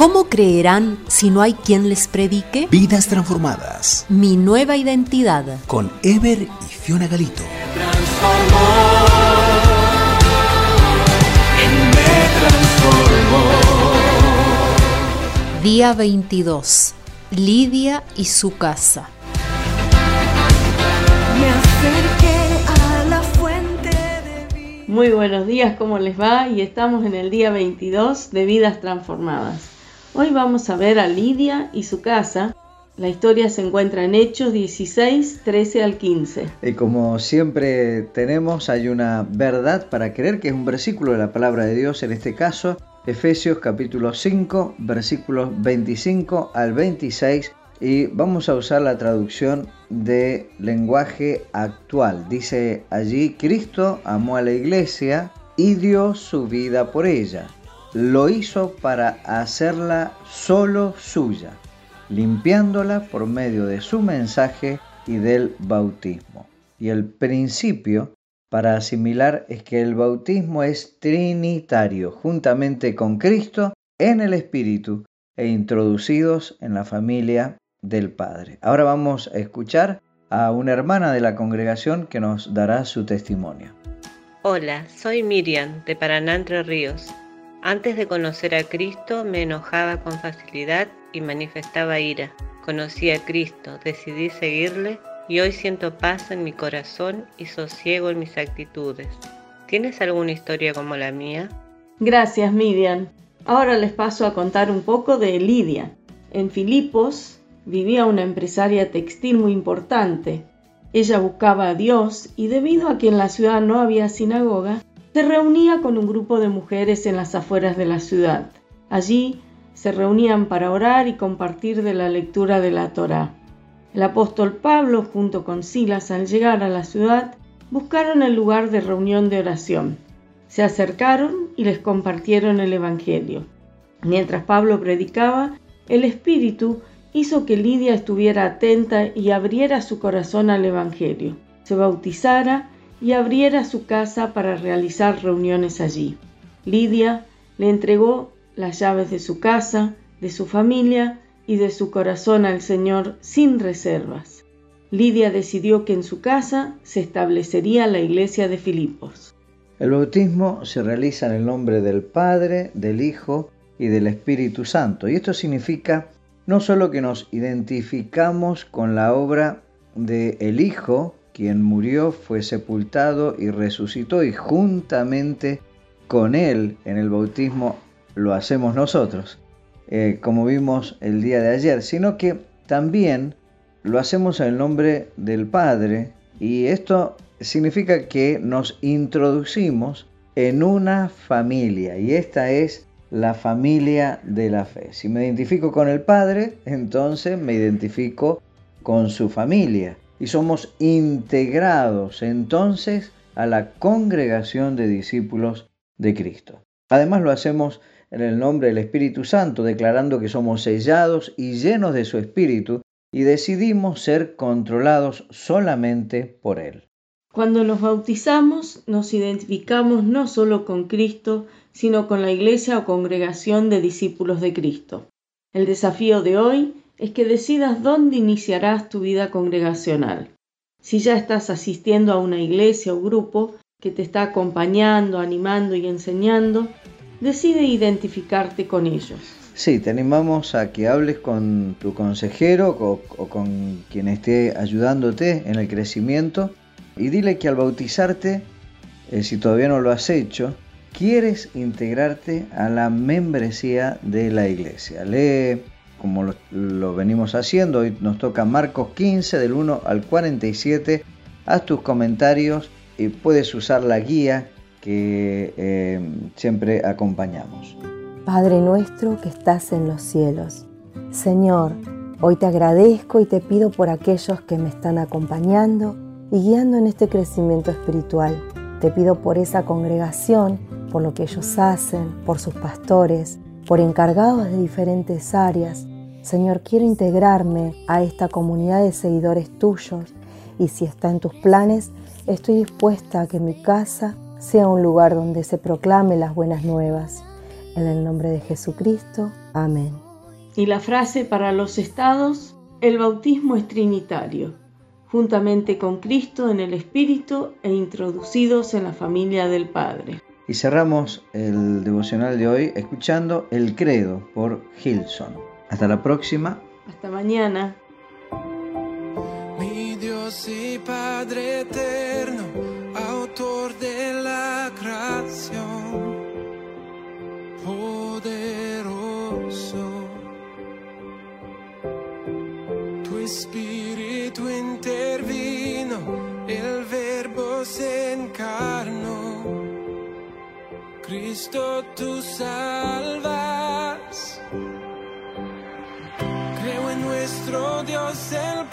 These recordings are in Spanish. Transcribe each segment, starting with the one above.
¿Cómo creerán si no hay quien les predique? Vidas transformadas. Mi nueva identidad. Con Ever y Fiona Galito. Día 22. Lidia y su casa. Muy buenos días, ¿cómo les va? Y estamos en el día 22 de Vidas Transformadas. Hoy vamos a ver a Lidia y su casa. La historia se encuentra en Hechos 16, 13 al 15. Y como siempre tenemos, hay una verdad para creer, que es un versículo de la palabra de Dios, en este caso, Efesios capítulo 5, versículos 25 al 26, y vamos a usar la traducción de lenguaje actual. Dice allí, Cristo amó a la iglesia y dio su vida por ella. Lo hizo para hacerla solo suya, limpiándola por medio de su mensaje y del bautismo. Y el principio para asimilar es que el bautismo es trinitario, juntamente con Cristo en el Espíritu e introducidos en la familia del Padre. Ahora vamos a escuchar a una hermana de la congregación que nos dará su testimonio. Hola, soy Miriam de Paraná Entre Ríos. Antes de conocer a Cristo me enojaba con facilidad y manifestaba ira. Conocí a Cristo, decidí seguirle y hoy siento paz en mi corazón y sosiego en mis actitudes. ¿Tienes alguna historia como la mía? Gracias Miriam. Ahora les paso a contar un poco de Lidia. En Filipos, vivía una empresaria textil muy importante. Ella buscaba a Dios y debido a que en la ciudad no había sinagoga, se reunía con un grupo de mujeres en las afueras de la ciudad. Allí se reunían para orar y compartir de la lectura de la Torá. El apóstol Pablo, junto con Silas, al llegar a la ciudad, buscaron el lugar de reunión de oración. Se acercaron y les compartieron el Evangelio. Mientras Pablo predicaba, el Espíritu hizo que Lidia estuviera atenta y abriera su corazón al Evangelio, se bautizara y abriera su casa para realizar reuniones allí. Lidia le entregó las llaves de su casa, de su familia y de su corazón al Señor sin reservas. Lidia decidió que en su casa se establecería la iglesia de Filipos. El bautismo se realiza en el nombre del Padre, del Hijo y del Espíritu Santo, y esto significa no solo que nos identificamos con la obra de el Hijo, quien murió, fue sepultado y resucitó, y juntamente con Él en el bautismo lo hacemos nosotros, eh, como vimos el día de ayer, sino que también lo hacemos en el nombre del Padre, y esto significa que nos introducimos en una familia, y esta es la familia de la fe. Si me identifico con el Padre, entonces me identifico con su familia y somos integrados entonces a la congregación de discípulos de Cristo. Además lo hacemos en el nombre del Espíritu Santo, declarando que somos sellados y llenos de su Espíritu y decidimos ser controlados solamente por Él. Cuando nos bautizamos, nos identificamos no solo con Cristo, sino con la iglesia o congregación de discípulos de Cristo. El desafío de hoy es que decidas dónde iniciarás tu vida congregacional. Si ya estás asistiendo a una iglesia o grupo que te está acompañando, animando y enseñando, decide identificarte con ellos. Sí, te animamos a que hables con tu consejero o, con quien esté ayudándote en el crecimiento y dile que al bautizarte, eh, si todavía no lo has hecho, quieres integrarte a la membresía de la iglesia. Lee como lo, venimos haciendo, hoy nos toca Marcos 15 del 1 al 47, haz tus comentarios y puedes usar la guía que eh, siempre acompañamos. Padre nuestro que estás en los cielos, Señor, hoy te agradezco y te pido por aquellos que me están acompañando y guiando en este crecimiento espiritual. Te pido por esa congregación por lo que ellos hacen, por sus pastores, por encargados de diferentes áreas. Señor, quiero integrarme a esta comunidad de seguidores tuyos y si está en tus planes, estoy dispuesta a que mi casa sea un lugar donde se proclame las buenas nuevas. En el nombre de Jesucristo. Amén. Y la frase para los estados, el bautismo es trinitario, juntamente con Cristo en el Espíritu e introducidos en la familia del Padre. Y cerramos el devocional de hoy escuchando El Credo por Hilson. Hasta la próxima. Hasta mañana. Mi Dios y Padre eterno, autor de la creación, poderoso. Tu espíritu intervino, el verbo se encarnó. Cristo tú salvas. Nuestro Dios el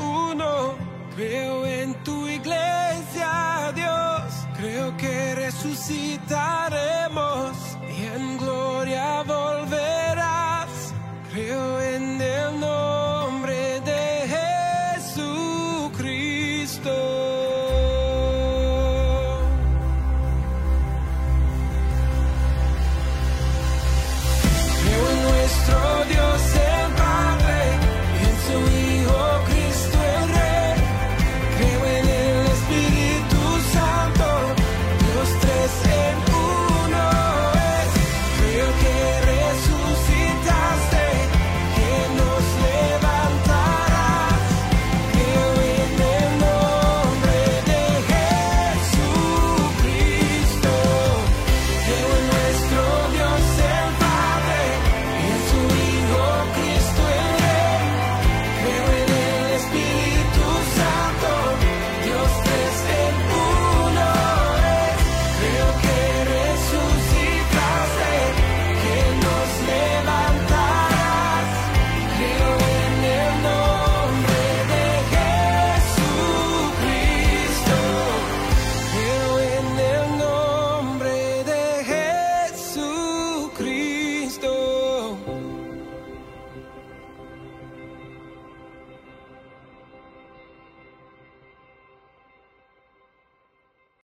uno, creo en tu iglesia, Dios, creo que resucitaremos y en gloria